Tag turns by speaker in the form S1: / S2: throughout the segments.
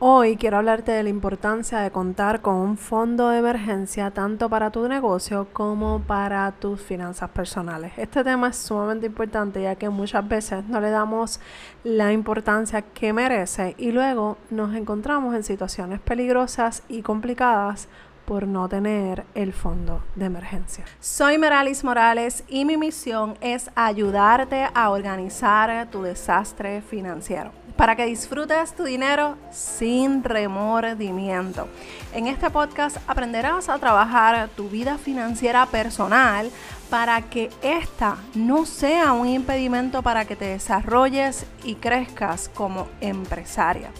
S1: Hoy quiero hablarte de la importancia de contar con un fondo de emergencia tanto para tu negocio como para tus finanzas personales. Este tema es sumamente importante ya que muchas veces no le damos la importancia que merece y luego nos encontramos en situaciones peligrosas y complicadas por no tener el fondo de emergencia.
S2: Soy Meralis Morales y mi misión es ayudarte a organizar tu desastre financiero para que disfrutes tu dinero sin remordimiento. En este podcast aprenderás a trabajar tu vida financiera personal para que esta no sea un impedimento para que te desarrolles y crezcas como empresaria.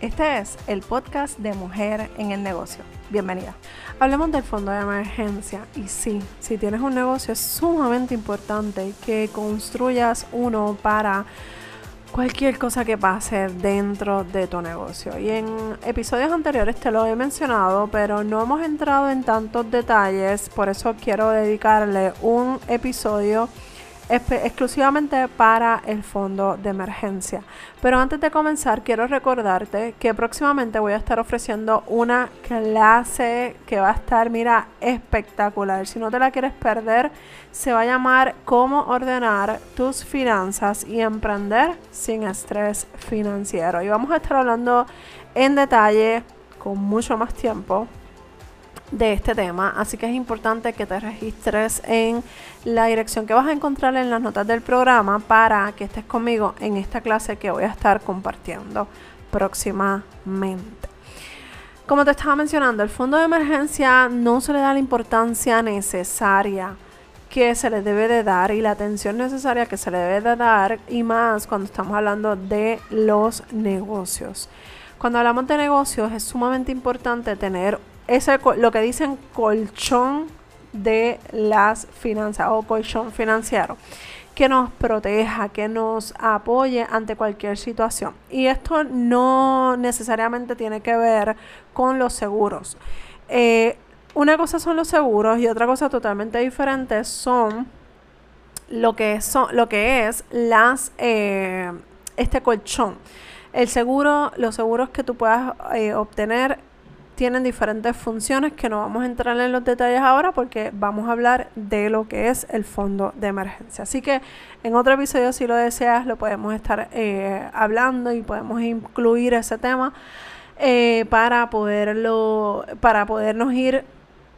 S2: Este es el podcast de Mujer en el Negocio. Bienvenida.
S1: Hablemos del fondo de emergencia y sí, si tienes un negocio es sumamente importante que construyas uno para cualquier cosa que pase dentro de tu negocio. Y en episodios anteriores te lo he mencionado, pero no hemos entrado en tantos detalles, por eso quiero dedicarle un episodio exclusivamente para el fondo de emergencia. Pero antes de comenzar, quiero recordarte que próximamente voy a estar ofreciendo una clase que va a estar, mira, espectacular. Si no te la quieres perder, se va a llamar Cómo ordenar tus finanzas y emprender sin estrés financiero. Y vamos a estar hablando en detalle con mucho más tiempo de este tema, así que es importante que te registres en la dirección que vas a encontrar en las notas del programa para que estés conmigo en esta clase que voy a estar compartiendo próximamente. Como te estaba mencionando, el fondo de emergencia no se le da la importancia necesaria que se le debe de dar y la atención necesaria que se le debe de dar y más cuando estamos hablando de los negocios. Cuando hablamos de negocios es sumamente importante tener ese, lo que dicen colchón de las finanzas o colchón financiero que nos proteja, que nos apoye ante cualquier situación. Y esto no necesariamente tiene que ver con los seguros. Eh, una cosa son los seguros y otra cosa totalmente diferente son lo que, son, lo que es eh, este colchón. El seguro, los seguros que tú puedas eh, obtener tienen diferentes funciones que no vamos a entrar en los detalles ahora porque vamos a hablar de lo que es el fondo de emergencia. Así que en otro episodio, si lo deseas, lo podemos estar eh, hablando y podemos incluir ese tema eh, para poderlo, para podernos ir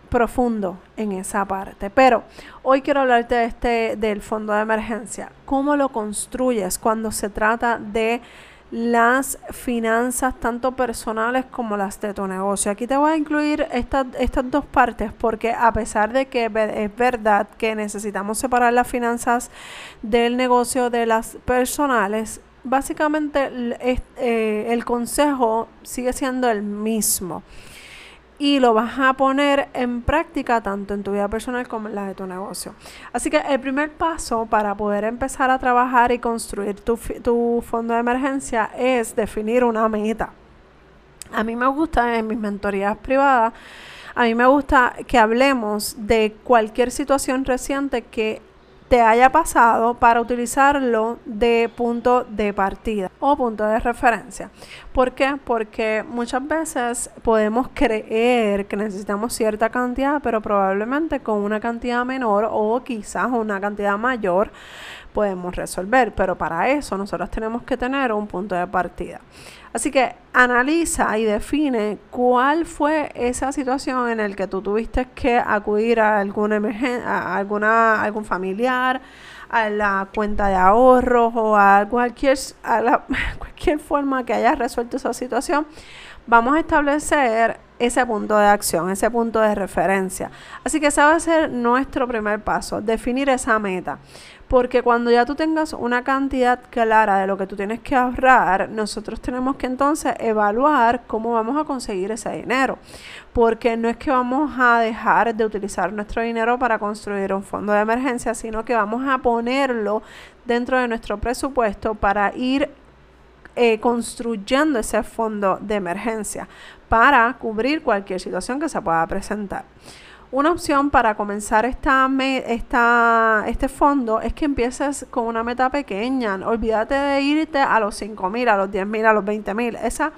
S1: profundo en esa parte. Pero hoy quiero hablarte de este, del fondo de emergencia. ¿Cómo lo construyes cuando se trata de las finanzas tanto personales como las de tu negocio. Aquí te voy a incluir estas, dos partes porque a pesar de que es verdad que necesitamos separar las finanzas del negocio de las personales, básicamente eh, el consejo sigue siendo el mismo y lo vas a poner en práctica tanto en tu vida personal como en la de tu negocio. Así que el primer paso para poder empezar a trabajar y construir tu, tu fondo de emergencia es definir una meta. A mí me gusta en mis mentorías privadas, a mí me gusta que hablemos de cualquier situación reciente que te haya pasado para utilizarlo de punto de partida o punto de referencia. ¿Por qué? Porque muchas veces podemos creer que necesitamos cierta cantidad, pero probablemente con una cantidad menor o quizás una cantidad mayor podemos resolver, pero para eso nosotros tenemos que tener un punto de partida. Así que analiza y define cuál fue esa situación en la que tú tuviste que acudir a alguna a alguna algún familiar, a la cuenta de ahorros o a cualquier a la, cualquier forma que hayas resuelto esa situación. Vamos a establecer ese punto de acción, ese punto de referencia. Así que ese va a ser nuestro primer paso, definir esa meta. Porque cuando ya tú tengas una cantidad clara de lo que tú tienes que ahorrar, nosotros tenemos que entonces evaluar cómo vamos a conseguir ese dinero. Porque no es que vamos a dejar de utilizar nuestro dinero para construir un fondo de emergencia, sino que vamos a ponerlo dentro de nuestro presupuesto para ir eh, construyendo ese fondo de emergencia para cubrir cualquier situación que se pueda presentar. Una opción para comenzar esta, esta, este fondo es que empieces con una meta pequeña. Olvídate de irte a los 5 mil, a los 10 mil, a los 20 mil. Esa,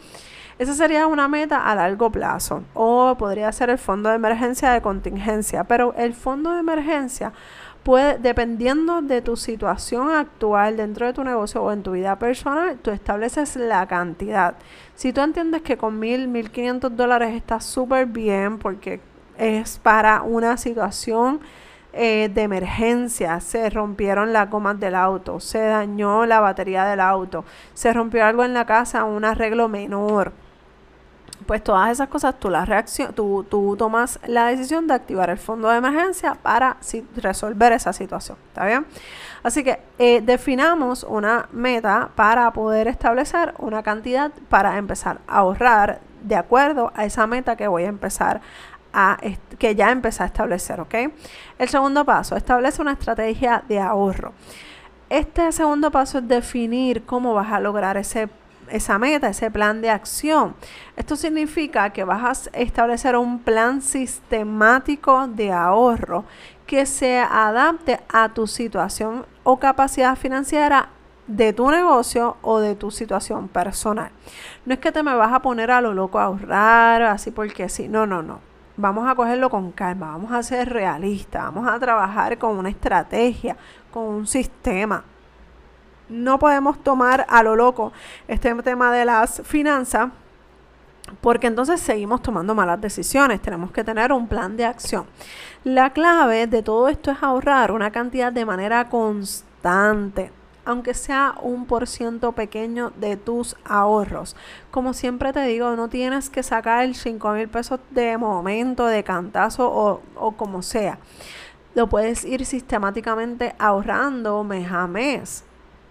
S1: Esa sería una meta a largo plazo o podría ser el fondo de emergencia de contingencia, pero el fondo de emergencia puede, dependiendo de tu situación actual dentro de tu negocio o en tu vida personal, tú estableces la cantidad. Si tú entiendes que con mil, mil quinientos dólares está súper bien porque es para una situación eh, de emergencia, se rompieron las gomas del auto, se dañó la batería del auto, se rompió algo en la casa, un arreglo menor pues todas esas cosas tú, la reacción, tú, tú, tomas la decisión de activar el fondo de emergencia para resolver esa situación. ¿Está bien? Así que eh, definamos una meta para poder establecer una cantidad para empezar a ahorrar de acuerdo a esa meta que voy a empezar a que ya empecé a establecer, ¿ok? El segundo paso, establece una estrategia de ahorro. Este segundo paso es definir cómo vas a lograr ese esa meta, ese plan de acción. Esto significa que vas a establecer un plan sistemático de ahorro que se adapte a tu situación o capacidad financiera de tu negocio o de tu situación personal. No es que te me vas a poner a lo loco a ahorrar, así porque sí, no, no, no. Vamos a cogerlo con calma, vamos a ser realistas, vamos a trabajar con una estrategia, con un sistema no podemos tomar a lo loco este tema de las finanzas porque entonces seguimos tomando malas decisiones. Tenemos que tener un plan de acción. La clave de todo esto es ahorrar una cantidad de manera constante, aunque sea un por ciento pequeño de tus ahorros. Como siempre te digo, no tienes que sacar el 5 mil pesos de momento, de cantazo o, o como sea. Lo puedes ir sistemáticamente ahorrando mes a mes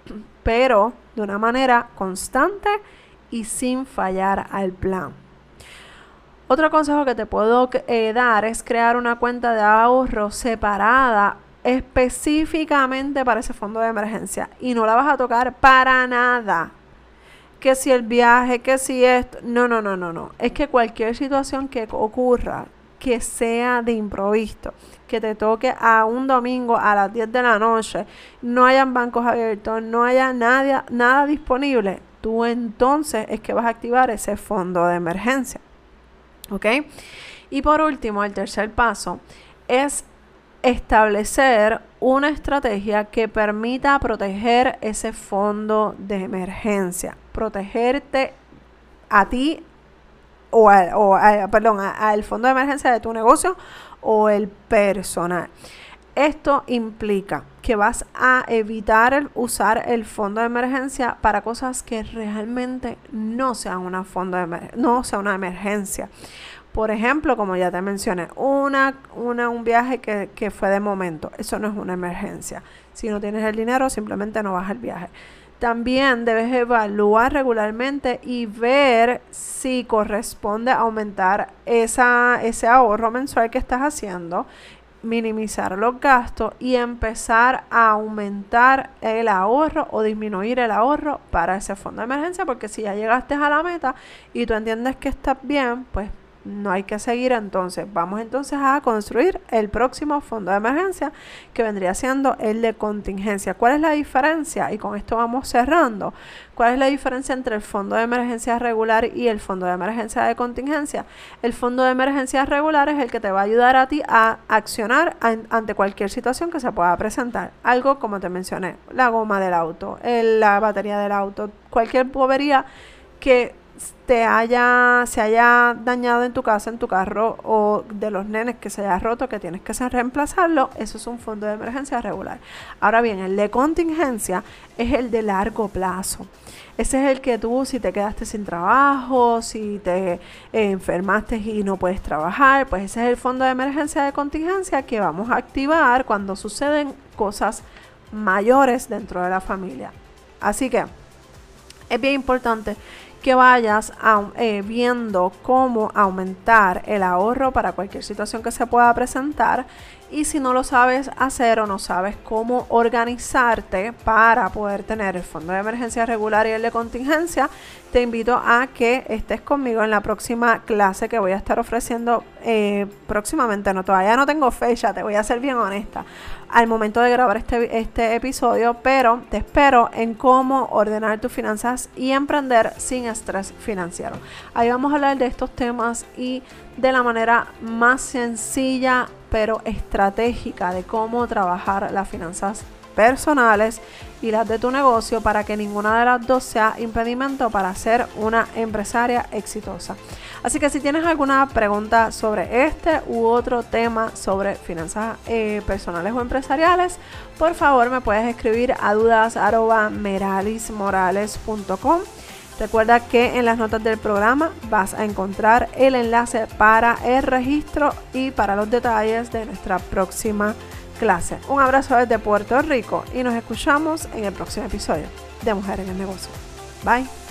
S1: pero de una manera constante y sin fallar al plan. Otro consejo que te puedo eh, dar es crear una cuenta de ahorro separada específicamente para ese fondo de emergencia y no la vas a tocar para nada. Que si el viaje, que si esto, no, no, no, no, no. Es que cualquier situación que ocurra, que sea de improviso, que te toque a un domingo a las 10 de la noche, no hayan bancos abiertos, no haya nada, nada disponible, tú entonces es que vas a activar ese fondo de emergencia. ¿Ok? Y por último, el tercer paso es establecer una estrategia que permita proteger ese fondo de emergencia, protegerte a ti o, o perdón, al fondo de emergencia de tu negocio o el personal. Esto implica que vas a evitar usar el fondo de emergencia para cosas que realmente no sean una fondo de no sea una emergencia. Por ejemplo, como ya te mencioné, una, una, un viaje que, que fue de momento. Eso no es una emergencia. Si no tienes el dinero, simplemente no vas al viaje. También debes evaluar regularmente y ver si corresponde aumentar esa, ese ahorro mensual que estás haciendo, minimizar los gastos y empezar a aumentar el ahorro o disminuir el ahorro para ese fondo de emergencia, porque si ya llegaste a la meta y tú entiendes que estás bien, pues no hay que seguir entonces. Vamos entonces a construir el próximo fondo de emergencia que vendría siendo el de contingencia. ¿Cuál es la diferencia? Y con esto vamos cerrando. ¿Cuál es la diferencia entre el fondo de emergencia regular y el fondo de emergencia de contingencia? El fondo de emergencia regular es el que te va a ayudar a ti a accionar ante cualquier situación que se pueda presentar. Algo como te mencioné, la goma del auto, la batería del auto, cualquier bobería que te haya, se haya dañado en tu casa, en tu carro o de los nenes que se haya roto, que tienes que reemplazarlo, eso es un fondo de emergencia regular. Ahora bien, el de contingencia es el de largo plazo. Ese es el que tú, si te quedaste sin trabajo, si te enfermaste y no puedes trabajar, pues ese es el fondo de emergencia de contingencia que vamos a activar cuando suceden cosas mayores dentro de la familia. Así que es bien importante que vayas eh, viendo cómo aumentar el ahorro para cualquier situación que se pueda presentar. Y si no lo sabes hacer o no sabes cómo organizarte para poder tener el fondo de emergencia regular y el de contingencia, te invito a que estés conmigo en la próxima clase que voy a estar ofreciendo eh, próximamente. No, todavía no tengo fecha, te voy a ser bien honesta al momento de grabar este, este episodio, pero te espero en cómo ordenar tus finanzas y emprender sin estrés financiero. Ahí vamos a hablar de estos temas y de la manera más sencilla pero estratégica de cómo trabajar las finanzas personales y las de tu negocio para que ninguna de las dos sea impedimento para ser una empresaria exitosa. Así que si tienes alguna pregunta sobre este u otro tema sobre finanzas eh, personales o empresariales, por favor me puedes escribir a dudas.meralismorales.com. Recuerda que en las notas del programa vas a encontrar el enlace para el registro y para los detalles de nuestra próxima clase. Un abrazo desde Puerto Rico y nos escuchamos en el próximo episodio de Mujer en el Negocio. Bye.